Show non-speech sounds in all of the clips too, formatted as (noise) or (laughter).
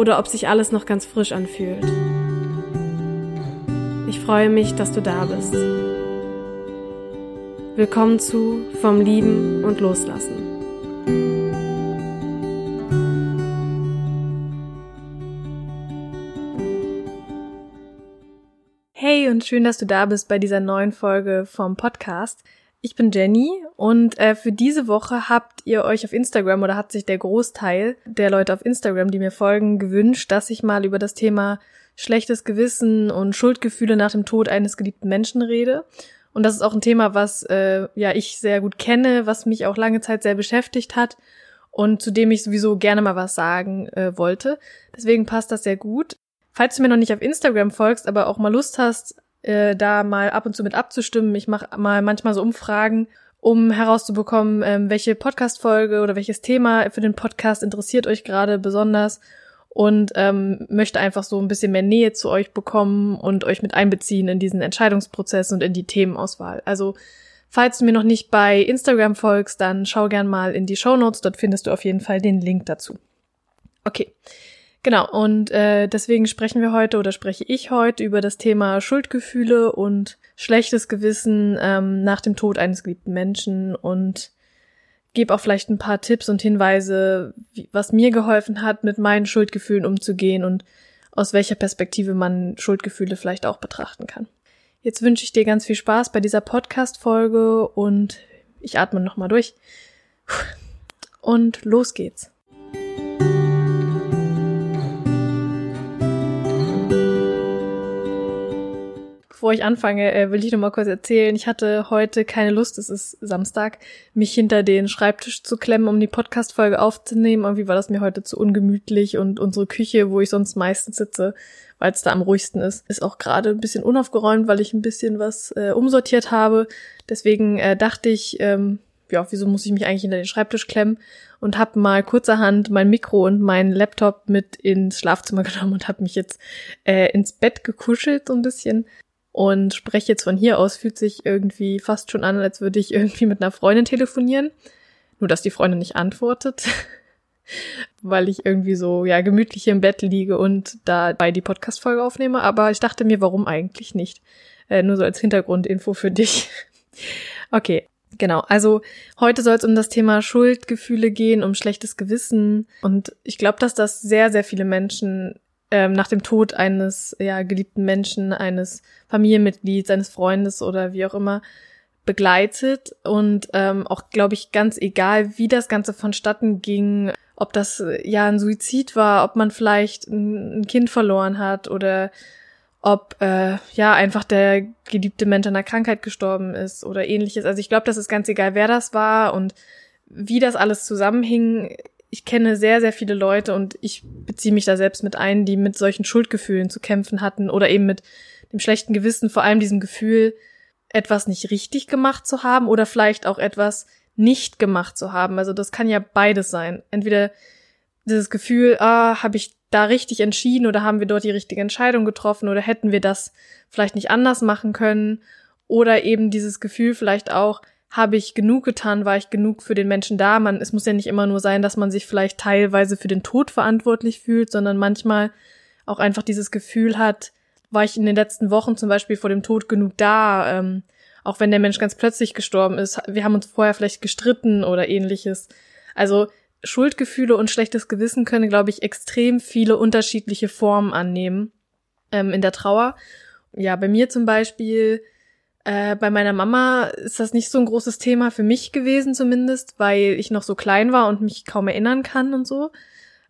oder ob sich alles noch ganz frisch anfühlt. Ich freue mich, dass du da bist. Willkommen zu Vom Lieben und Loslassen. Hey und schön, dass du da bist bei dieser neuen Folge vom Podcast. Ich bin Jenny und äh, für diese Woche habt ihr euch auf Instagram oder hat sich der Großteil der Leute auf Instagram, die mir folgen, gewünscht, dass ich mal über das Thema schlechtes Gewissen und Schuldgefühle nach dem Tod eines geliebten Menschen rede. Und das ist auch ein Thema, was äh, ja ich sehr gut kenne, was mich auch lange Zeit sehr beschäftigt hat und zu dem ich sowieso gerne mal was sagen äh, wollte. Deswegen passt das sehr gut. Falls du mir noch nicht auf Instagram folgst, aber auch mal Lust hast, äh, da mal ab und zu mit abzustimmen. Ich mache mal manchmal so Umfragen, um herauszubekommen, ähm, welche Podcast-Folge oder welches Thema für den Podcast interessiert euch gerade besonders und ähm, möchte einfach so ein bisschen mehr Nähe zu euch bekommen und euch mit einbeziehen in diesen Entscheidungsprozess und in die Themenauswahl. Also falls du mir noch nicht bei Instagram folgst, dann schau gern mal in die Show Notes. Dort findest du auf jeden Fall den Link dazu. Okay. Genau, und äh, deswegen sprechen wir heute oder spreche ich heute über das Thema Schuldgefühle und schlechtes Gewissen ähm, nach dem Tod eines geliebten Menschen und gebe auch vielleicht ein paar Tipps und Hinweise, wie, was mir geholfen hat, mit meinen Schuldgefühlen umzugehen und aus welcher Perspektive man Schuldgefühle vielleicht auch betrachten kann. Jetzt wünsche ich dir ganz viel Spaß bei dieser Podcast-Folge und ich atme nochmal durch. Und los geht's. Bevor ich anfange, äh, will ich noch mal kurz erzählen. Ich hatte heute keine Lust, es ist Samstag, mich hinter den Schreibtisch zu klemmen, um die Podcast-Folge aufzunehmen. Irgendwie war das mir heute zu ungemütlich und unsere Küche, wo ich sonst meistens sitze, weil es da am ruhigsten ist, ist auch gerade ein bisschen unaufgeräumt, weil ich ein bisschen was äh, umsortiert habe. Deswegen äh, dachte ich, ähm, ja, wieso muss ich mich eigentlich hinter den Schreibtisch klemmen? Und habe mal kurzerhand mein Mikro und meinen Laptop mit ins Schlafzimmer (laughs) genommen und habe mich jetzt äh, ins Bett gekuschelt so ein bisschen und spreche jetzt von hier aus, fühlt sich irgendwie fast schon an, als würde ich irgendwie mit einer Freundin telefonieren. Nur, dass die Freundin nicht antwortet, (laughs) weil ich irgendwie so, ja, gemütlich im Bett liege und dabei die Podcast-Folge aufnehme. Aber ich dachte mir, warum eigentlich nicht? Äh, nur so als Hintergrundinfo für dich. (laughs) okay, Genau, also heute soll es um das Thema Schuldgefühle gehen, um schlechtes Gewissen. Und ich glaube, dass das sehr, sehr viele Menschen ähm, nach dem Tod eines ja, geliebten Menschen, eines Familienmitglieds, eines Freundes oder wie auch immer begleitet und ähm, auch, glaube ich, ganz egal, wie das Ganze vonstatten ging, ob das ja ein Suizid war, ob man vielleicht ein, ein Kind verloren hat oder ob äh, ja einfach der geliebte Mensch an einer Krankheit gestorben ist oder ähnliches. Also ich glaube, das ist ganz egal, wer das war und wie das alles zusammenhing, ich kenne sehr, sehr viele Leute und ich beziehe mich da selbst mit ein, die mit solchen Schuldgefühlen zu kämpfen hatten oder eben mit dem schlechten Gewissen, vor allem diesem Gefühl, etwas nicht richtig gemacht zu haben oder vielleicht auch etwas nicht gemacht zu haben. Also das kann ja beides sein. Entweder dieses Gefühl, ah, habe ich da richtig entschieden oder haben wir dort die richtige Entscheidung getroffen oder hätten wir das vielleicht nicht anders machen können oder eben dieses Gefühl vielleicht auch, habe ich genug getan, war ich genug für den Menschen da. Man, es muss ja nicht immer nur sein, dass man sich vielleicht teilweise für den Tod verantwortlich fühlt, sondern manchmal auch einfach dieses Gefühl hat, war ich in den letzten Wochen zum Beispiel vor dem Tod genug da, ähm, auch wenn der Mensch ganz plötzlich gestorben ist. Wir haben uns vorher vielleicht gestritten oder ähnliches. Also Schuldgefühle und schlechtes Gewissen können, glaube ich, extrem viele unterschiedliche Formen annehmen ähm, in der Trauer. Ja, bei mir zum Beispiel Äh, bei meiner Mama ist das nicht so ein großes Thema für mich gewesen zumindest, weil ich noch so klein war und mich kaum erinnern kann und so.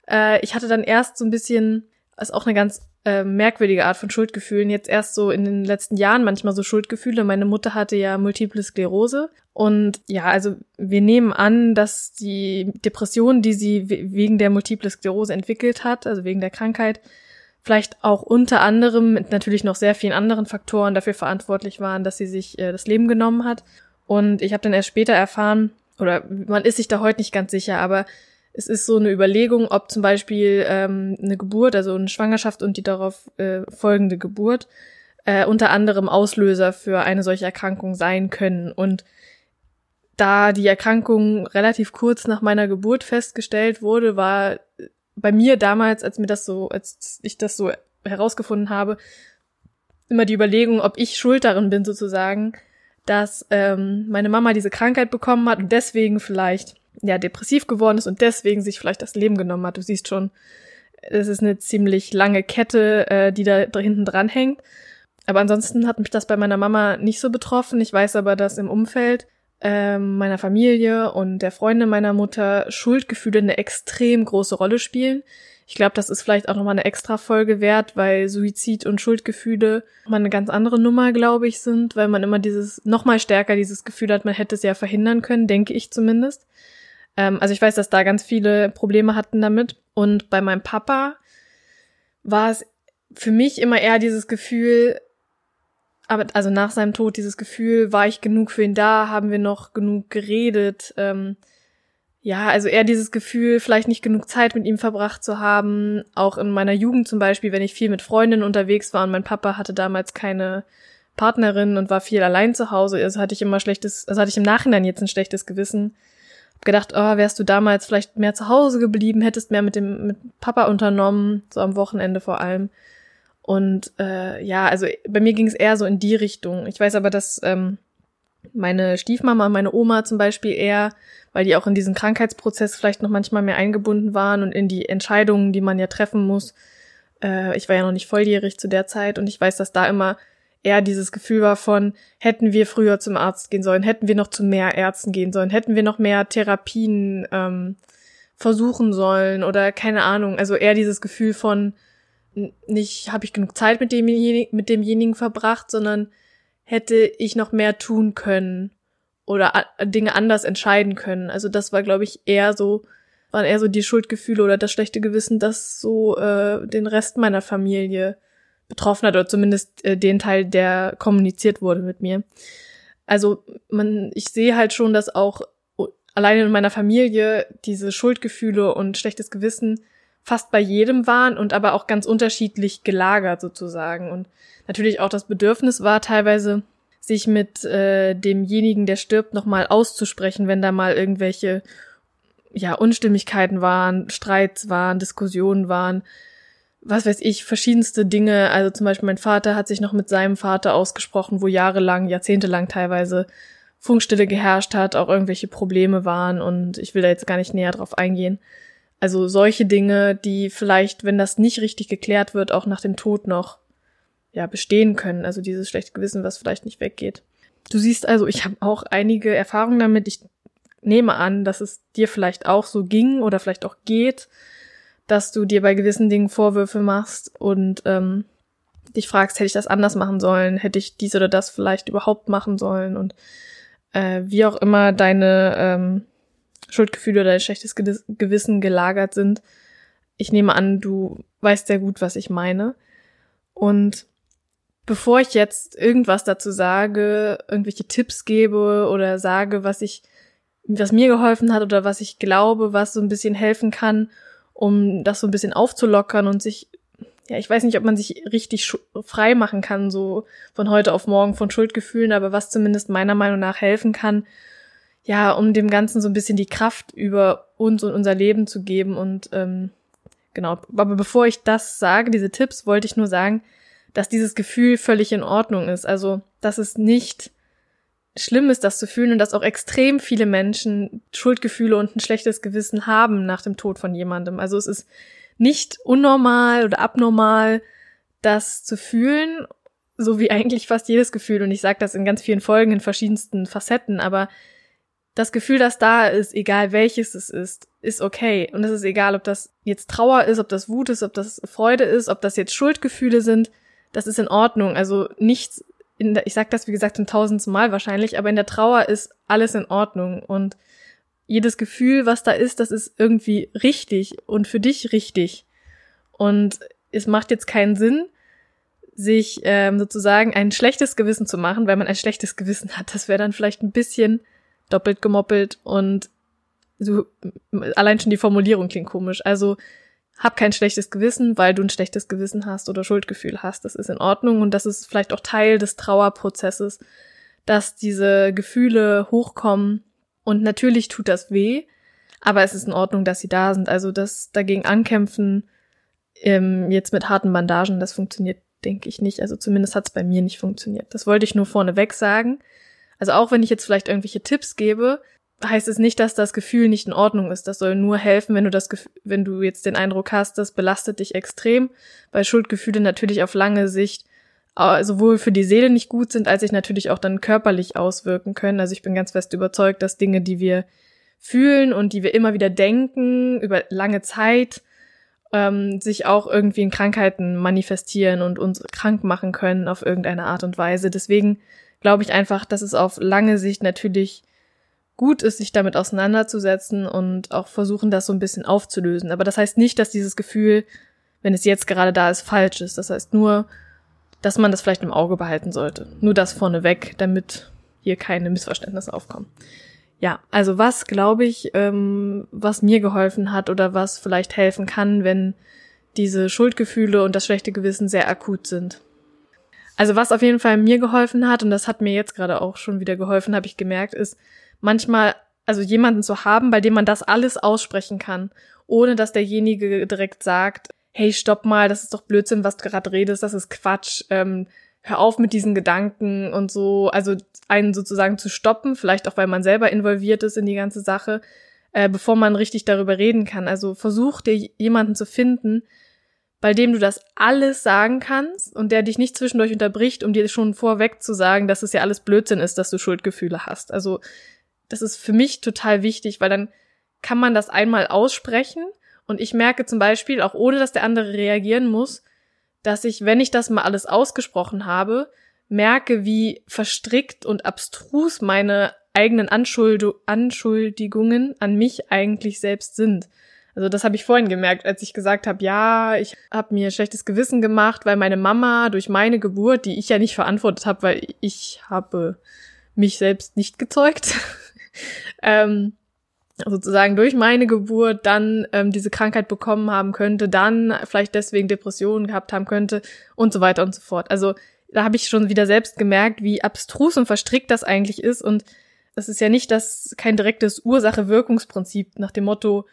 Äh, ich hatte dann erst so ein bisschen, ist auch eine ganz äh, merkwürdige Art von Schuldgefühlen, jetzt erst so in den letzten Jahren manchmal so Schuldgefühle. Meine Mutter hatte ja multiple Sklerose und ja, also wir nehmen an, dass die Depression, die sie wegen der multiple Sklerose entwickelt hat, also wegen der Krankheit, vielleicht auch unter anderem mit natürlich noch sehr vielen anderen Faktoren dafür verantwortlich waren, dass sie sich äh, das Leben genommen hat. Und ich habe dann erst später erfahren, oder man ist sich da heute nicht ganz sicher, aber es ist so eine Überlegung, ob zum Beispiel ähm, eine Geburt, also eine Schwangerschaft und die darauf äh, folgende Geburt, äh, unter anderem Auslöser für eine solche Erkrankung sein können. Und da die Erkrankung relativ kurz nach meiner Geburt festgestellt wurde, war bei mir damals, als mir das so, als ich das so herausgefunden habe, immer die Überlegung, ob ich schuld darin bin sozusagen, dass ähm, meine Mama diese Krankheit bekommen hat und deswegen vielleicht ja depressiv geworden ist und deswegen sich vielleicht das Leben genommen hat. Du siehst schon, es ist eine ziemlich lange Kette, äh, die da hinten dran hängt. Aber ansonsten hat mich das bei meiner Mama nicht so betroffen. Ich weiß aber, dass im Umfeld äh, meiner Familie und der Freunde meiner Mutter Schuldgefühle eine extrem große Rolle spielen. Ich glaube, das ist vielleicht auch nochmal eine extra Folge wert, weil Suizid und Schuldgefühle mal eine ganz andere Nummer, glaube ich, sind, weil man immer dieses, nochmal stärker dieses Gefühl hat, man hätte es ja verhindern können, denke ich zumindest. Ähm, also ich weiß, dass da ganz viele Probleme hatten damit. Und bei meinem Papa war es für mich immer eher dieses Gefühl, aber also nach seinem Tod dieses Gefühl, war ich genug für ihn da, haben wir noch genug geredet. Ähm, ja, also eher dieses Gefühl, vielleicht nicht genug Zeit mit ihm verbracht zu haben. Auch in meiner Jugend zum Beispiel, wenn ich viel mit Freundinnen unterwegs war und mein Papa hatte damals keine Partnerin und war viel allein zu Hause, also hatte ich immer schlechtes, also hatte ich im Nachhinein jetzt ein schlechtes Gewissen, gedacht, oh, wärst du damals vielleicht mehr zu Hause geblieben, hättest mehr mit dem mit Papa unternommen, so am Wochenende vor allem. Und äh, ja, also bei mir ging es eher so in die Richtung. Ich weiß aber, dass ähm, meine Stiefmama und meine Oma zum Beispiel eher, weil die auch in diesen Krankheitsprozess vielleicht noch manchmal mehr eingebunden waren und in die Entscheidungen, die man ja treffen muss. Äh, ich war ja noch nicht volljährig zu der Zeit und ich weiß, dass da immer eher dieses Gefühl war von, hätten wir früher zum Arzt gehen sollen, hätten wir noch zu mehr Ärzten gehen sollen, hätten wir noch mehr Therapien ähm, versuchen sollen oder keine Ahnung. Also eher dieses Gefühl von, nicht habe ich genug Zeit mit demjenigen, mit demjenigen verbracht, sondern hätte ich noch mehr tun können oder Dinge anders entscheiden können. Also das war, glaube ich, eher so, waren eher so die Schuldgefühle oder das schlechte Gewissen, das so äh, den Rest meiner Familie betroffen hat oder zumindest äh, den Teil, der kommuniziert wurde mit mir. Also man, ich sehe halt schon, dass auch alleine in meiner Familie diese Schuldgefühle und schlechtes Gewissen fast bei jedem waren und aber auch ganz unterschiedlich gelagert sozusagen. Und natürlich auch das Bedürfnis war teilweise, sich mit äh, demjenigen, der stirbt, nochmal auszusprechen, wenn da mal irgendwelche ja, Unstimmigkeiten waren, Streits waren, Diskussionen waren, was weiß ich, verschiedenste Dinge. Also zum Beispiel mein Vater hat sich noch mit seinem Vater ausgesprochen, wo jahrelang, jahrzehntelang teilweise Funkstille geherrscht hat, auch irgendwelche Probleme waren und ich will da jetzt gar nicht näher drauf eingehen. Also solche Dinge, die vielleicht, wenn das nicht richtig geklärt wird, auch nach dem Tod noch ja bestehen können. Also dieses schlechte Gewissen, was vielleicht nicht weggeht. Du siehst also, ich habe auch einige Erfahrungen damit. Ich nehme an, dass es dir vielleicht auch so ging oder vielleicht auch geht dass du dir bei gewissen Dingen Vorwürfe machst und ähm, dich fragst, hätte ich das anders machen sollen, hätte ich dies oder das vielleicht überhaupt machen sollen und äh, wie auch immer deine ähm, Schuldgefühle oder dein schlechtes Gewissen gelagert sind. Ich nehme an, du weißt sehr gut, was ich meine. Und bevor ich jetzt irgendwas dazu sage, irgendwelche Tipps gebe oder sage, was ich, was mir geholfen hat oder was ich glaube, was so ein bisschen helfen kann, um das so ein bisschen aufzulockern und sich, ja, ich weiß nicht, ob man sich richtig frei machen kann, so von heute auf morgen von Schuldgefühlen, aber was zumindest meiner Meinung nach helfen kann, ja, um dem Ganzen so ein bisschen die Kraft über uns und unser Leben zu geben und ähm, genau. Aber bevor ich das sage, diese Tipps, wollte ich nur sagen, dass dieses Gefühl völlig in Ordnung ist. Also, dass es nicht schlimm ist, das zu fühlen und dass auch extrem viele Menschen Schuldgefühle und ein schlechtes Gewissen haben nach dem Tod von jemandem. Also es ist nicht unnormal oder abnormal, das zu fühlen, so wie (laughs) eigentlich fast jedes Gefühl. Und ich sage das in ganz vielen Folgen in verschiedensten Facetten, aber das Gefühl, das da ist, egal welches es ist, ist okay. Und es ist egal, ob das jetzt Trauer ist, ob das Wut ist, ob das Freude ist, ob das jetzt Schuldgefühle sind. Das ist in Ordnung. Also nichts in der, ich sag das wie gesagt zum tausendsten Mal wahrscheinlich, aber in der Trauer ist alles in Ordnung und jedes Gefühl, was da ist, das ist irgendwie richtig und für dich richtig. Und es macht jetzt keinen Sinn, sich ähm, sozusagen ein schlechtes Gewissen zu machen, weil man ein schlechtes Gewissen hat. Das wäre dann vielleicht ein bisschen doppelt gemoppelt und so allein schon die Formulierung klingt komisch. Also hab kein schlechtes Gewissen, weil du ein schlechtes Gewissen hast oder Schuldgefühl hast. Das ist in Ordnung und das ist vielleicht auch Teil des Trauerprozesses, dass diese Gefühle hochkommen und natürlich tut das weh, aber es ist in Ordnung, dass sie da sind. Also das dagegen ankämpfen, ähm, jetzt mit harten Bandagen, das funktioniert, denke ich nicht. Also zumindest hat es bei mir nicht funktioniert. Das wollte ich nur vorneweg sagen. Also auch wenn ich jetzt vielleicht irgendwelche Tipps gebe, heißt es nicht, dass das Gefühl nicht in Ordnung ist. Das soll nur helfen, wenn du das, wenn du jetzt den Eindruck hast, das belastet dich extrem, weil Schuldgefühle natürlich auf lange Sicht äh, sowohl für die Seele nicht gut sind, als sich natürlich auch dann körperlich auswirken können. Also ich bin ganz fest überzeugt, dass Dinge, die wir fühlen und die wir immer wieder denken über lange Zeit, ähm, sich auch irgendwie in Krankheiten manifestieren und uns krank machen können auf irgendeine Art und Weise. Deswegen glaube ich einfach, dass es auf lange Sicht natürlich gut ist, sich damit auseinanderzusetzen und auch versuchen, das so ein bisschen aufzulösen. Aber das heißt nicht, dass dieses Gefühl, wenn es jetzt gerade da ist, falsch ist. Das heißt nur, dass man das vielleicht im Auge behalten sollte. Nur das vorneweg, damit hier keine Missverständnisse aufkommen. Ja, also was glaube ich, ähm, was mir geholfen hat oder was vielleicht helfen kann, wenn diese Schuldgefühle und das schlechte Gewissen sehr akut sind. Also was auf jeden Fall mir geholfen hat, und das hat mir jetzt gerade auch schon wieder geholfen, habe ich gemerkt, ist, manchmal, also jemanden zu haben, bei dem man das alles aussprechen kann, ohne dass derjenige direkt sagt, hey, stopp mal, das ist doch Blödsinn, was du gerade redest, das ist Quatsch, ähm, hör auf mit diesen Gedanken und so, also einen sozusagen zu stoppen, vielleicht auch weil man selber involviert ist in die ganze Sache, äh, bevor man richtig darüber reden kann. Also versuch dir jemanden zu finden, bei dem du das alles sagen kannst und der dich nicht zwischendurch unterbricht, um dir schon vorweg zu sagen, dass es ja alles Blödsinn ist, dass du Schuldgefühle hast. Also das ist für mich total wichtig, weil dann kann man das einmal aussprechen und ich merke zum Beispiel, auch ohne dass der andere reagieren muss, dass ich, wenn ich das mal alles ausgesprochen habe, merke, wie verstrickt und abstrus meine eigenen Anschuld Anschuldigungen an mich eigentlich selbst sind. Also das habe ich vorhin gemerkt, als ich gesagt habe, ja, ich habe mir schlechtes Gewissen gemacht, weil meine Mama durch meine Geburt, die ich ja nicht verantwortet habe, weil ich habe mich selbst nicht gezeugt, (laughs) ähm, sozusagen durch meine Geburt dann ähm, diese Krankheit bekommen haben könnte, dann vielleicht deswegen Depressionen gehabt haben könnte und so weiter und so fort. Also da habe ich schon wieder selbst gemerkt, wie abstrus und verstrickt das eigentlich ist und es ist ja nicht das kein direktes Ursache-Wirkungsprinzip nach dem Motto,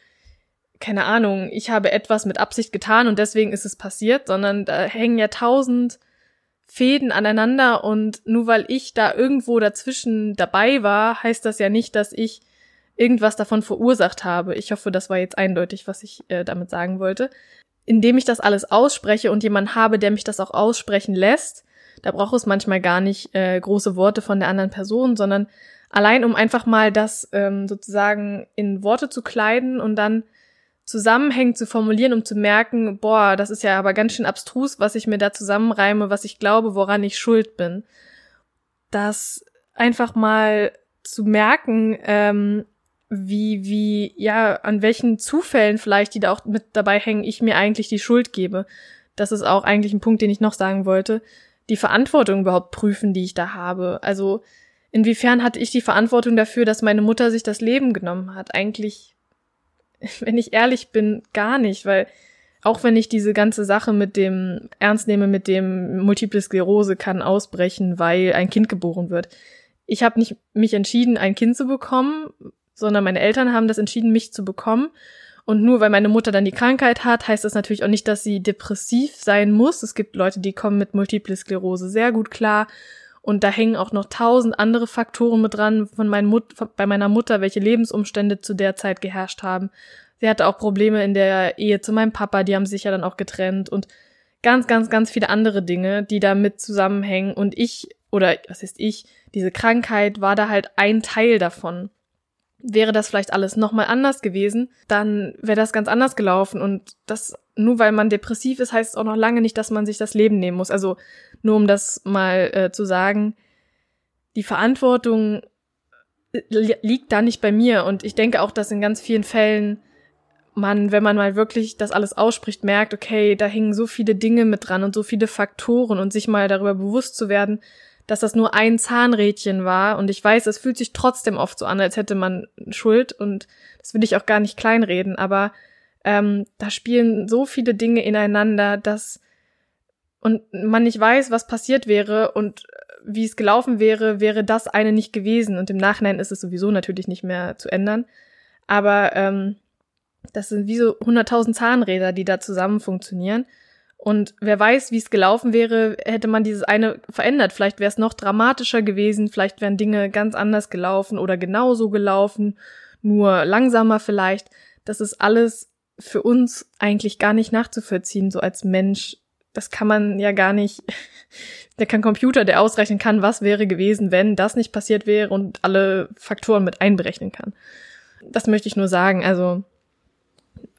keine Ahnung, ich habe etwas mit Absicht getan und deswegen ist es passiert, sondern da hängen ja tausend Fäden aneinander und nur weil ich da irgendwo dazwischen dabei war, heißt das ja nicht, dass ich irgendwas davon verursacht habe. Ich hoffe, das war jetzt eindeutig, was ich äh, damit sagen wollte. Indem ich das alles ausspreche und jemand habe, der mich das auch aussprechen lässt, da braucht es manchmal gar nicht äh, große Worte von der anderen Person, sondern allein um einfach mal das ähm, sozusagen in Worte zu kleiden und dann zusammenhängend zu formulieren, um zu merken, boah, das ist ja aber ganz schön abstrus, was ich mir da zusammenreime, was ich glaube, woran ich schuld bin. Das einfach mal zu merken, ähm, wie, wie, ja, an welchen Zufällen vielleicht, die da auch mit dabei hängen, ich mir eigentlich die Schuld gebe. Das ist auch eigentlich ein Punkt, den ich noch sagen wollte. Die Verantwortung überhaupt prüfen, die ich da habe. Also, inwiefern hatte ich die Verantwortung dafür, dass meine Mutter sich das Leben genommen hat? Eigentlich (laughs) wenn ich ehrlich bin, gar nicht, weil auch wenn ich diese ganze Sache mit dem ernst nehme, mit dem Multiple Sklerose kann ausbrechen, weil ein Kind geboren wird. Ich habe nicht mich entschieden, ein Kind zu bekommen, sondern meine Eltern haben das entschieden, mich zu bekommen. Und nur weil meine Mutter dann die Krankheit hat, heißt das natürlich auch nicht, dass sie depressiv sein muss. Es gibt Leute, die kommen mit Multiple Sklerose sehr gut klar und da hängen auch noch tausend andere Faktoren mit dran von meinen Mut bei meiner Mutter, welche Lebensumstände zu der Zeit geherrscht haben. Sie hatte auch Probleme in der Ehe zu meinem Papa, die haben sich ja dann auch getrennt und ganz, ganz, ganz viele andere Dinge, die damit zusammenhängen. Und ich, oder was ist ich, diese Krankheit war da halt ein Teil davon. Wäre das vielleicht alles nochmal anders gewesen, dann wäre das ganz anders gelaufen. Und das, nur weil man depressiv ist, heißt es auch noch lange nicht, dass man sich das Leben nehmen muss. Also nur um das mal äh, zu sagen, die Verantwortung äh, liegt da nicht bei mir. Und ich denke auch, dass in ganz vielen Fällen man, wenn man mal wirklich das alles ausspricht, merkt, okay, da hängen so viele Dinge mit dran und so viele Faktoren und sich mal darüber bewusst zu werden, dass das nur ein Zahnrädchen war. Und ich weiß, es fühlt sich trotzdem oft so an, als hätte man Schuld und das will ich auch gar nicht kleinreden, aber ähm, da spielen so viele Dinge ineinander, dass und man nicht weiß, was passiert wäre und wie es gelaufen wäre, wäre das eine nicht gewesen. Und im Nachhinein ist es sowieso natürlich nicht mehr zu ändern. Aber ähm, das sind wie so 100.000 Zahnräder, die da zusammen funktionieren. Und wer weiß, wie es gelaufen wäre, hätte man dieses eine verändert. Vielleicht wäre es noch dramatischer gewesen, vielleicht wären Dinge ganz anders gelaufen oder genauso gelaufen, nur langsamer vielleicht. Das ist alles für uns eigentlich gar nicht nachzuvollziehen, so als Mensch. Das kann man ja gar nicht. (laughs) Der kann Computer, der ausrechnen kann, was wäre gewesen, wenn das nicht passiert wäre und alle Faktoren mit einberechnen kann. Das möchte ich nur sagen. Also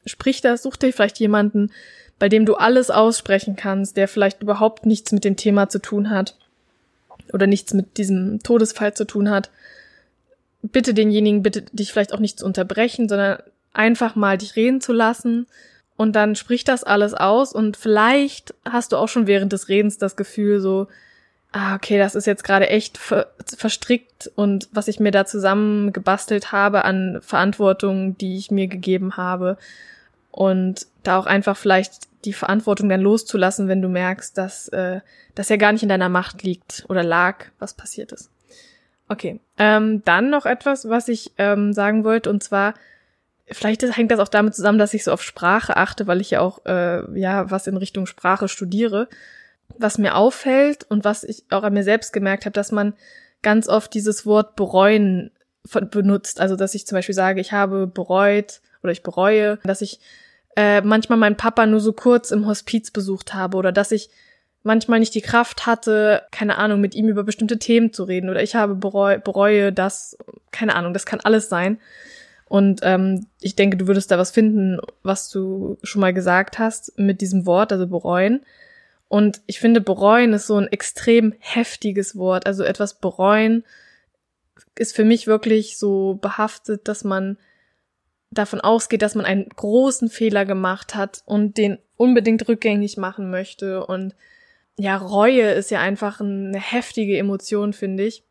sprich das, such dir vielleicht jemanden, bei dem du alles aussprechen kannst, der vielleicht überhaupt nichts mit dem Thema zu tun hat oder nichts mit diesem Todesfall zu tun hat. Bitte denjenigen, bitte dich vielleicht auch nicht zu unterbrechen, sondern einfach mal dich reden zu lassen und dann sprich das alles aus und vielleicht hast du auch schon während des Redens das Gefühl so, ah, okay, das ist jetzt gerade echt ver verstrickt und was ich mir da zusammen gebastelt habe an Verantwortung, die ich mir gegeben habe und da auch einfach vielleicht die Verantwortung dann loszulassen, wenn du merkst, dass äh, das ja gar nicht in deiner Macht liegt oder lag, was passiert ist. Okay, ähm, dann noch etwas, was ich ähm, sagen wollte, und zwar, vielleicht hängt das auch damit zusammen, dass ich so auf Sprache achte, weil ich ja auch äh, ja was in Richtung Sprache studiere. Was mir auffällt und was ich auch an mir selbst gemerkt habe, dass man ganz oft dieses Wort bereuen benutzt. Also dass ich zum Beispiel sage, ich habe bereut oder ich bereue, dass ich äh, manchmal meinen Papa nur so kurz im Hospiz besucht habe oder dass ich manchmal nicht die Kraft hatte, keine Ahnung, mit ihm über bestimmte Themen zu reden oder ich habe bereu bereue das, keine Ahnung, das kann alles sein. Und ähm, ich denke, du würdest da was finden, was du schon mal gesagt hast mit diesem Wort, also bereuen. Und ich finde, bereuen ist so ein extrem heftiges Wort. Also etwas bereuen ist für mich wirklich so behaftet, dass man davon ausgeht, dass man einen großen Fehler gemacht hat und den unbedingt rückgängig machen möchte. Und ja, Reue ist ja einfach eine heftige Emotion, finde ich.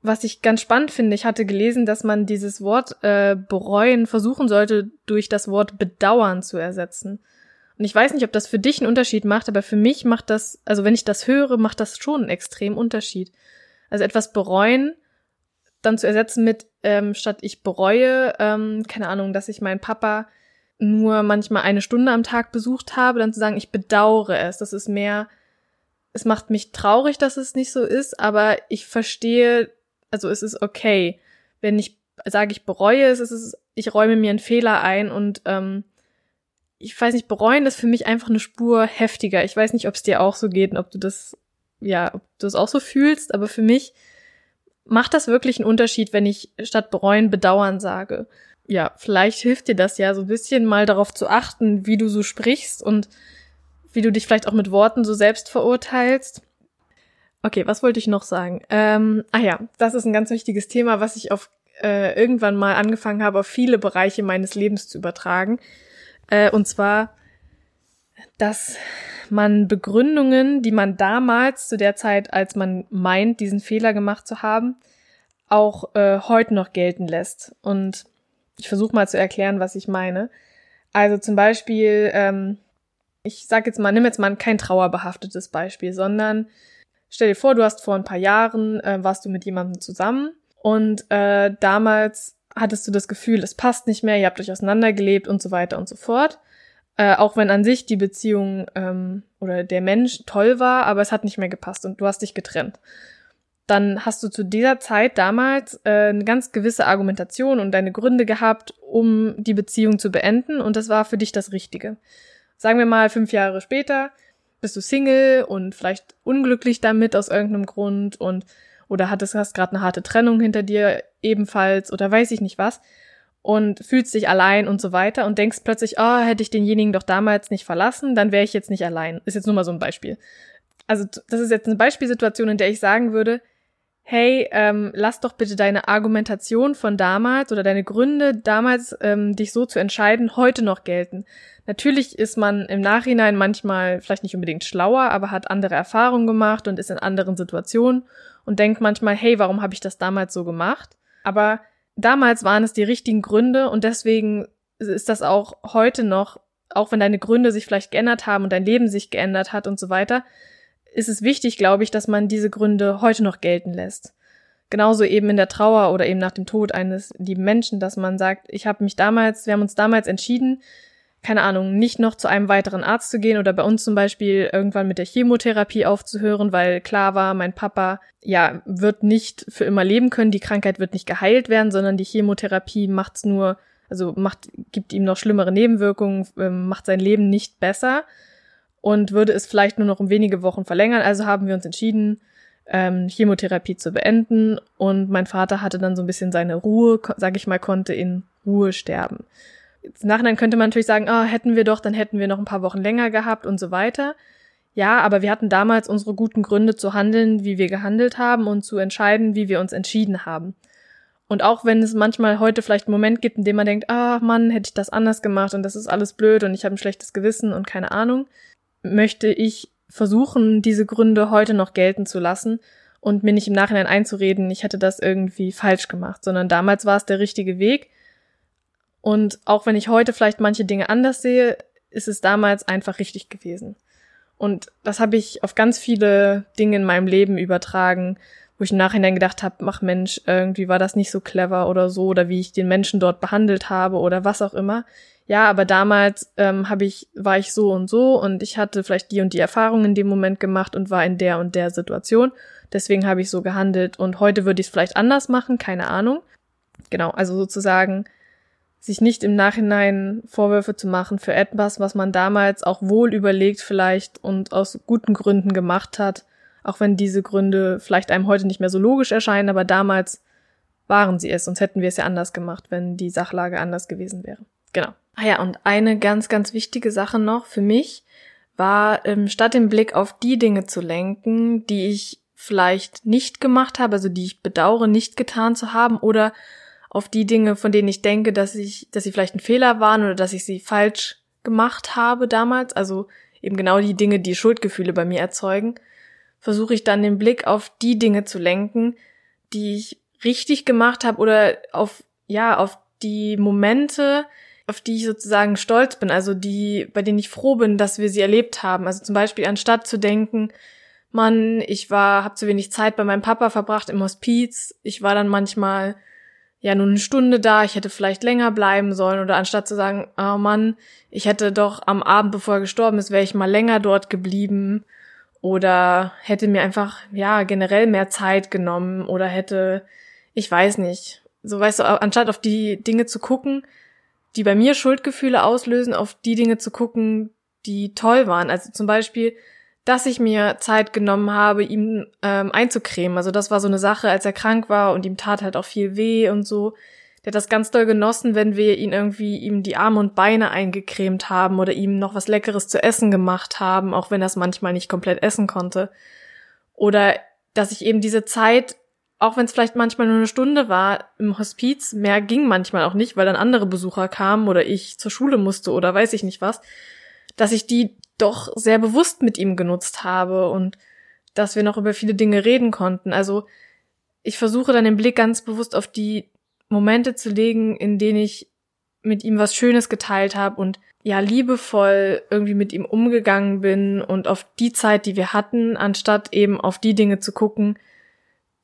Was ich ganz spannend finde, ich hatte gelesen, dass man dieses Wort äh, bereuen versuchen sollte, durch das Wort bedauern zu ersetzen. Und ich weiß nicht, ob das für dich einen Unterschied macht, aber für mich macht das, also wenn ich das höre, macht das schon einen extremen Unterschied. Also etwas bereuen dann zu ersetzen mit, ähm, statt ich bereue, ähm, keine Ahnung, dass ich meinen Papa nur manchmal eine Stunde am Tag besucht habe, dann zu sagen, ich bedauere es. Das ist mehr, es macht mich traurig, dass es nicht so ist, aber ich verstehe, also es ist okay. Wenn ich sage, ich bereue es, es ist, ich räume mir einen Fehler ein und ähm, ich weiß nicht, bereuen ist für mich einfach eine Spur heftiger. Ich weiß nicht, ob es dir auch so geht und ob du das, ja, ob du es auch so fühlst, aber für mich macht das wirklich einen Unterschied, wenn ich statt bereuen bedauern sage? Ja, vielleicht hilft dir das ja so ein bisschen mal darauf zu achten, wie du so sprichst und wie du dich vielleicht auch mit Worten so selbst verurteilst. Okay, was wollte ich noch sagen? Ähm, ah ja, das ist ein ganz wichtiges Thema, was ich auf äh, irgendwann mal angefangen habe, auf viele Bereiche meines Lebens zu übertragen. Äh, und zwar, dass man Begründungen, die man damals zu der Zeit, als man meint, diesen Fehler gemacht zu haben, auch äh, heute noch gelten lässt. Und ich versuche mal zu erklären, was ich meine. Also zum Beispiel, ähm, ich sag jetzt mal, nimm jetzt mal kein trauerbehaftetes Beispiel, sondern stell dir vor, du hast vor ein paar Jahren, äh, warst du mit jemandem zusammen und äh, damals hattest du das Gefühl, es passt nicht mehr, ihr habt euch auseinandergelebt und so weiter und so fort. Äh, auch wenn an sich die Beziehung ähm, oder der Mensch toll war, aber es hat nicht mehr gepasst und du hast dich getrennt. Dann hast du zu dieser Zeit damals äh, eine ganz gewisse Argumentation und deine Gründe gehabt, um die Beziehung zu beenden und das war für dich das Richtige. Sagen wir mal fünf Jahre später, bist du Single und vielleicht unglücklich damit aus irgendeinem Grund und oder hattest hast gerade eine harte Trennung hinter dir ebenfalls oder weiß ich nicht was und fühlst dich allein und so weiter und denkst plötzlich, oh, hätte ich denjenigen doch damals nicht verlassen, dann wäre ich jetzt nicht allein. Ist jetzt nur mal so ein Beispiel. Also das ist jetzt eine Beispielsituation, in der ich sagen würde, hey, ähm, lass doch bitte deine Argumentation von damals oder deine Gründe damals, ähm, dich so zu entscheiden, heute noch gelten. Natürlich ist man im Nachhinein manchmal vielleicht nicht unbedingt schlauer, aber hat andere Erfahrungen gemacht und ist in anderen Situationen und denkt manchmal, hey, warum habe ich das damals so gemacht? Aber damals waren es die richtigen Gründe und deswegen ist das auch heute noch, auch wenn deine Gründe sich vielleicht geändert haben und dein Leben sich geändert hat und so weiter, ist es wichtig, glaube ich, dass man diese Gründe heute noch gelten lässt. Genauso eben in der Trauer oder eben nach dem Tod eines lieben Menschen, dass man sagt, ich habe mich damals, wir haben uns damals entschieden, keine Ahnung, nicht noch zu einem weiteren Arzt zu gehen oder bei uns zum Beispiel irgendwann mit der Chemotherapie aufzuhören, weil klar war, mein Papa, ja, wird nicht für immer leben können, die Krankheit wird nicht geheilt werden, sondern die Chemotherapie macht's nur, also macht, gibt ihm noch schlimmere Nebenwirkungen, ähm, macht sein Leben nicht besser und würde es vielleicht nur noch um wenige Wochen verlängern. Also haben wir uns entschieden, ähm, Chemotherapie zu beenden und mein Vater hatte dann so ein bisschen seine Ruhe, sag ich mal, konnte in Ruhe sterben. Jetzt Nachhinein könnte man natürlich sagen, ah, hätten wir doch, dann hätten wir noch ein paar Wochen länger gehabt und so weiter. Ja, aber wir hatten damals unsere guten Gründe zu handeln, wie wir gehandelt haben und zu entscheiden, wie wir uns entschieden haben. Und auch wenn es manchmal heute vielleicht einen Moment gibt, in dem man denkt, ah Mann, hätte ich das anders gemacht und das ist alles blöd und ich habe ein schlechtes Gewissen und keine Ahnung, möchte ich versuchen, diese Gründe heute noch gelten zu lassen und mir nicht im Nachhinein einzureden, ich hätte das irgendwie falsch gemacht, sondern damals war es der richtige Weg. Und auch wenn ich heute vielleicht manche Dinge anders sehe, ist es damals einfach richtig gewesen. Und das habe ich auf ganz viele Dinge in meinem Leben übertragen, wo ich im Nachhinein gedacht habe, mach Mensch, irgendwie war das nicht so clever oder so, oder wie ich den Menschen dort behandelt habe oder was auch immer ja, aber damals ähm, habe ich, war ich so und so und ich hatte vielleicht die und die Erfahrung in dem Moment gemacht und war in der und der Situation. Deswegen habe ich so gehandelt und heute würde ich es vielleicht anders machen, keine Ahnung. Genau, also sozusagen sich nicht im Nachhinein Vorwürfe zu machen für etwas, was man damals auch wohl überlegt vielleicht und aus guten Gründen gemacht hat, auch wenn diese Gründe vielleicht einem heute nicht mehr so logisch erscheinen, aber damals waren sie es, sonst hätten wir es ja anders gemacht, wenn die Sachlage anders gewesen wäre. Genau. Ah ja, und eine ganz, ganz wichtige Sache noch für mich war, ähm, statt den Blick auf die Dinge zu lenken, die ich vielleicht nicht gemacht habe, also die ich bedauere, nicht getan zu haben, oder auf die Dinge, von denen ich denke, dass ich, dass sie vielleicht ein Fehler waren oder dass ich sie falsch gemacht habe damals, also eben genau die Dinge, die Schuldgefühle bei mir erzeugen, versuche ich dann den Blick auf die Dinge zu lenken, die ich richtig gemacht habe oder auf, ja, auf die Momente, auf die ich sozusagen stolz bin, also die, bei denen ich froh bin, dass wir sie erlebt haben. Also zum Beispiel anstatt zu denken, Mann, ich war, habe zu wenig Zeit bei meinem Papa verbracht im Hospiz, ich war dann manchmal ja nur eine Stunde da, ich hätte vielleicht länger bleiben sollen oder anstatt zu sagen, oh Mann, ich hätte doch am Abend, bevor er gestorben ist, wäre ich mal länger dort geblieben oder hätte mir einfach ja generell mehr Zeit genommen oder hätte, ich weiß nicht, so weißt du, anstatt auf die Dinge zu gucken, die bei mir Schuldgefühle auslösen, auf die Dinge zu gucken, die toll waren. Also zum Beispiel, dass ich mir Zeit genommen habe, ihm ähm, einzucremen. Also das war so eine Sache, als er krank war und ihm tat halt auch viel weh und so. Der hat das ganz doll genossen, wenn wir ihn irgendwie ihm die Arme und Beine eingecremt haben oder ihm noch was Leckeres zu essen gemacht haben, auch wenn er es manchmal nicht komplett essen konnte. Oder dass ich eben diese Zeit auch wenn es vielleicht manchmal nur eine Stunde war im Hospiz, mehr ging manchmal auch nicht, weil dann andere Besucher kamen oder ich zur Schule musste oder weiß ich nicht was, dass ich die doch sehr bewusst mit ihm genutzt habe und dass wir noch über viele Dinge reden konnten. Also ich versuche dann den Blick ganz bewusst auf die Momente zu legen, in denen ich mit ihm was Schönes geteilt habe und ja liebevoll irgendwie mit ihm umgegangen bin und auf die Zeit, die wir hatten, anstatt eben auf die Dinge zu gucken,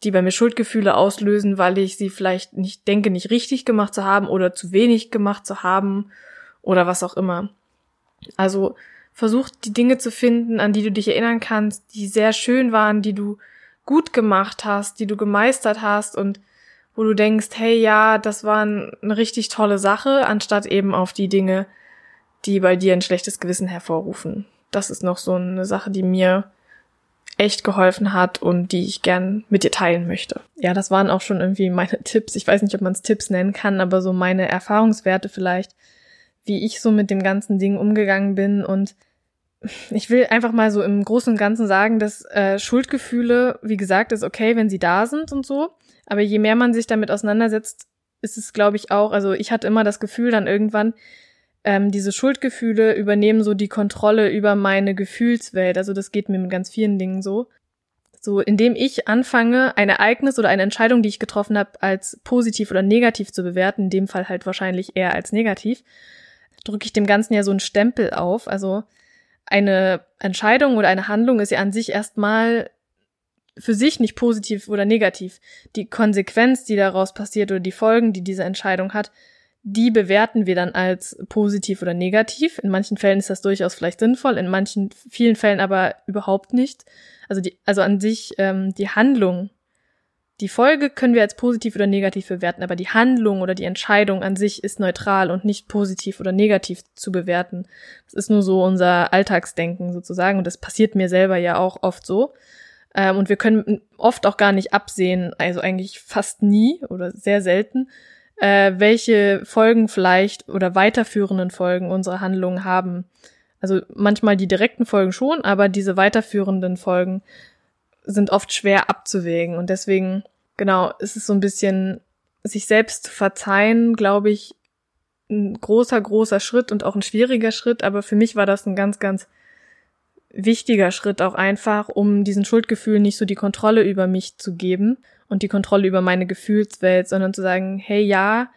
die bei mir Schuldgefühle auslösen, weil ich sie vielleicht nicht denke, nicht richtig gemacht zu haben oder zu wenig gemacht zu haben oder was auch immer. Also versuch die Dinge zu finden, an die du dich erinnern kannst, die sehr schön waren, die du gut gemacht hast, die du gemeistert hast und wo du denkst, hey ja, das war eine richtig tolle Sache, anstatt eben auf die Dinge, die bei dir ein schlechtes Gewissen hervorrufen. das ist noch so eine Sache, die mir echt geholfen hat und die ich gern mit dir teilen möchte. Ja, das waren auch schon irgendwie meine Tipps. Ich weiß nicht, ob man es Tipps nennen kann, aber so meine Erfahrungswerte vielleicht, wie ich so mit dem ganzen Ding umgegangen bin und ich will einfach mal so im Großen und Ganzen sagen, dass äh, Schuldgefühle, wie gesagt, ist okay, wenn sie da sind und so. Aber je mehr man sich damit auseinandersetzt, ist es, glaube ich, auch, also ich hatte immer das Gefühl dann irgendwann, ähm, diese Schuldgefühle übernehmen so die Kontrolle über meine Gefühlswelt. Also das geht mir mit ganz vielen Dingen so. So, indem ich anfange, ein Ereignis oder eine Entscheidung, die ich getroffen habe, als positiv oder negativ zu bewerten, in dem Fall halt wahrscheinlich eher als negativ, drücke ich dem Ganzen ja so einen Stempel auf. Also eine Entscheidung oder eine Handlung ist ja an sich erstmal für sich nicht positiv oder negativ. Die Konsequenz, die daraus passiert oder die Folgen, die diese Entscheidung hat, die bewerten wir dann als positiv oder negativ. In manchen Fällen ist das durchaus vielleicht sinnvoll, in manchen, vielen Fällen aber überhaupt nicht. Also die, also an sich ähm, die Handlung, die Folge können wir als positiv oder negativ bewerten, aber die Handlung oder die Entscheidung an sich ist neutral und nicht positiv oder negativ zu bewerten. Das ist nur so unser Alltagsdenken sozusagen und das passiert mir selber ja auch oft so. Ähm, und wir können oft auch gar nicht absehen, also eigentlich fast nie oder sehr selten, äh, welche Folgen vielleicht oder weiterführenden Folgen unsere Handlungen haben. Also manchmal die direkten Folgen schon, aber diese weiterführenden Folgen sind oft schwer abzuwägen. Und deswegen, genau, ist es so ein bisschen sich selbst verzeihen, glaube ich, ein großer, großer Schritt und auch ein schwieriger Schritt. Aber für mich war das ein ganz, ganz wichtiger Schritt auch einfach, um diesen Schuldgefühl nicht so die Kontrolle über mich zu geben und die Kontrolle über meine Gefühlswelt, sondern zu sagen, hey ja,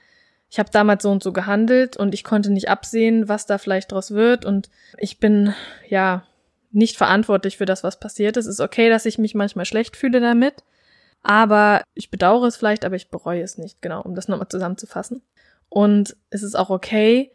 ich habe damals so und so gehandelt und ich konnte nicht absehen, was da vielleicht draus wird und ich bin ja nicht verantwortlich für das, was passiert ist. Es ist okay, dass ich mich manchmal schlecht fühle damit, aber ich bedauere es vielleicht, aber ich bereue es nicht, genau, um das nochmal zusammenzufassen. Und es ist auch okay,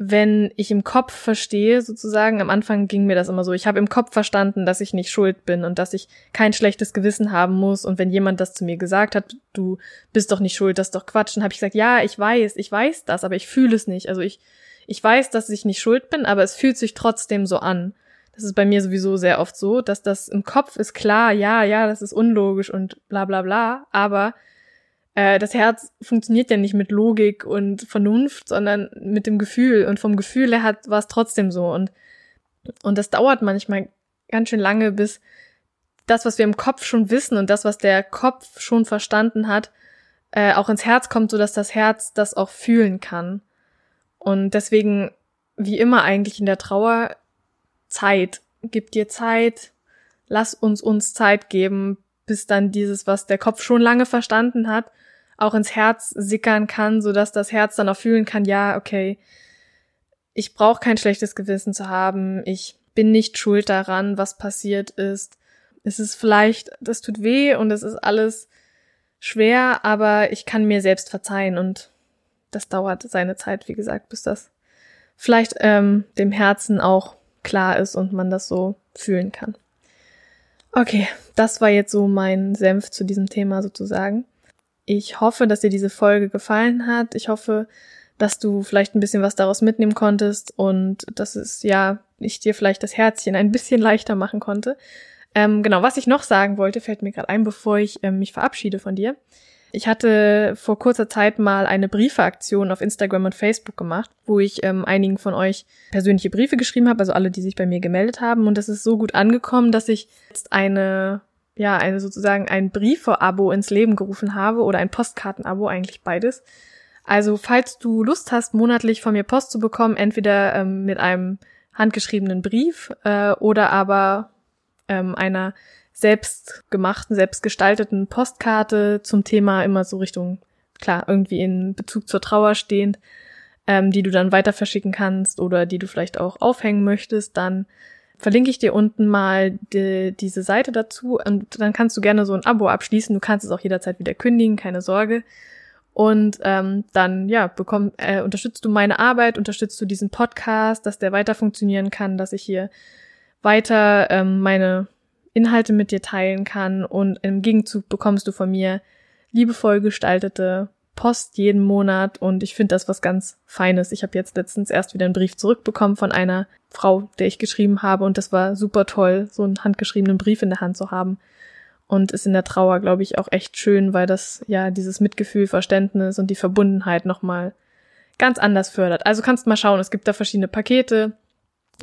wenn ich im Kopf verstehe, sozusagen, am Anfang ging mir das immer so, ich habe im Kopf verstanden, dass ich nicht schuld bin und dass ich kein schlechtes Gewissen haben muss. Und wenn jemand das zu mir gesagt hat, du bist doch nicht schuld, das ist doch Quatsch, dann habe ich gesagt, ja, ich weiß, ich weiß das, aber ich fühle es nicht. Also ich, ich weiß, dass ich nicht schuld bin, aber es fühlt sich trotzdem so an. Das ist bei mir sowieso sehr oft so, dass das im Kopf ist klar, ja, ja, das ist unlogisch und bla bla bla, aber äh, das Herz funktioniert ja nicht mit Logik und Vernunft, sondern mit dem Gefühl. Und vom Gefühl her hat war es trotzdem so. Und, und das dauert manchmal ganz schön lange, bis das, was wir im Kopf schon wissen und das, was der Kopf schon verstanden hat, äh, auch ins Herz kommt, so dass das Herz das auch fühlen kann. Und deswegen, wie immer eigentlich in der Trauer, Zeit. Gib dir Zeit. Lass uns uns Zeit geben, bis dann dieses, was der Kopf schon lange verstanden hat, auch ins Herz sickern kann, so dass das Herz dann auch fühlen kann, ja, okay, ich brauche kein schlechtes Gewissen zu haben, ich bin nicht schuld daran, was passiert ist. Es ist vielleicht, das tut weh und es ist alles schwer, aber ich kann mir selbst verzeihen und das dauert seine Zeit, wie gesagt, bis das vielleicht ähm, dem Herzen auch klar ist und man das so fühlen kann. Okay, das war jetzt so mein Senf zu diesem Thema sozusagen. Ich hoffe, dass dir diese Folge gefallen hat. Ich hoffe, dass du vielleicht ein bisschen was daraus mitnehmen konntest und dass es ja ich dir vielleicht das Herzchen ein bisschen leichter machen konnte. Ähm, genau, was ich noch sagen wollte, fällt mir gerade ein, bevor ich ähm, mich verabschiede von dir. Ich hatte vor kurzer Zeit mal eine Briefeaktion auf Instagram und Facebook gemacht, wo ich ähm, einigen von euch persönliche Briefe geschrieben habe, also alle, die sich bei mir gemeldet haben. Und das ist so gut angekommen, dass ich jetzt eine ja, eine sozusagen ein Briefe-Abo ins Leben gerufen habe oder ein Postkarten-Abo, eigentlich beides. Also, falls du Lust hast, monatlich von mir Post zu bekommen, entweder ähm, mit einem handgeschriebenen Brief äh, oder aber ähm, einer selbstgemachten, selbstgestalteten Postkarte zum Thema immer so Richtung, klar, irgendwie in Bezug zur Trauer stehend, ähm, die du dann weiter verschicken kannst oder die du vielleicht auch aufhängen möchtest, dann verlinke ich dir unten mal die, diese Seite dazu und dann kannst du gerne so ein Abo abschließen. Du kannst es auch jederzeit wieder kündigen, keine Sorge. Und ähm, dann ja, bekomm, äh, unterstützt du meine Arbeit, unterstützt du diesen Podcast, dass der weiter funktionieren kann, dass ich hier weiter ähm, meine Inhalte mit dir teilen kann und im Gegenzug bekommst du von mir liebevoll gestaltete Post jeden Monat und ich finde das was ganz Feines. Ich habe jetzt letztens erst wieder einen Brief zurückbekommen von einer Frau, der ich geschrieben habe und das war super toll, so einen handgeschriebenen Brief in der Hand zu haben. Und ist in der Trauer, glaube ich, auch echt schön, weil das ja dieses Mitgefühl, Verständnis und die Verbundenheit nochmal ganz anders fördert. Also kannst mal schauen, es gibt da verschiedene Pakete,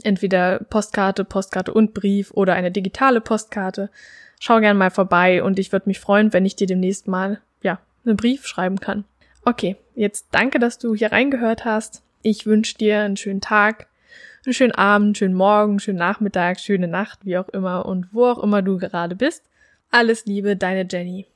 entweder Postkarte, Postkarte und Brief oder eine digitale Postkarte. Schau gern mal vorbei und ich würde mich freuen, wenn ich dir demnächst mal, einen Brief schreiben kann. Okay, jetzt danke, dass du hier reingehört hast. Ich wünsche dir einen schönen Tag, einen schönen Abend, schönen Morgen, schönen Nachmittag, schöne Nacht, wie auch immer und wo auch immer du gerade bist. Alles Liebe, deine Jenny.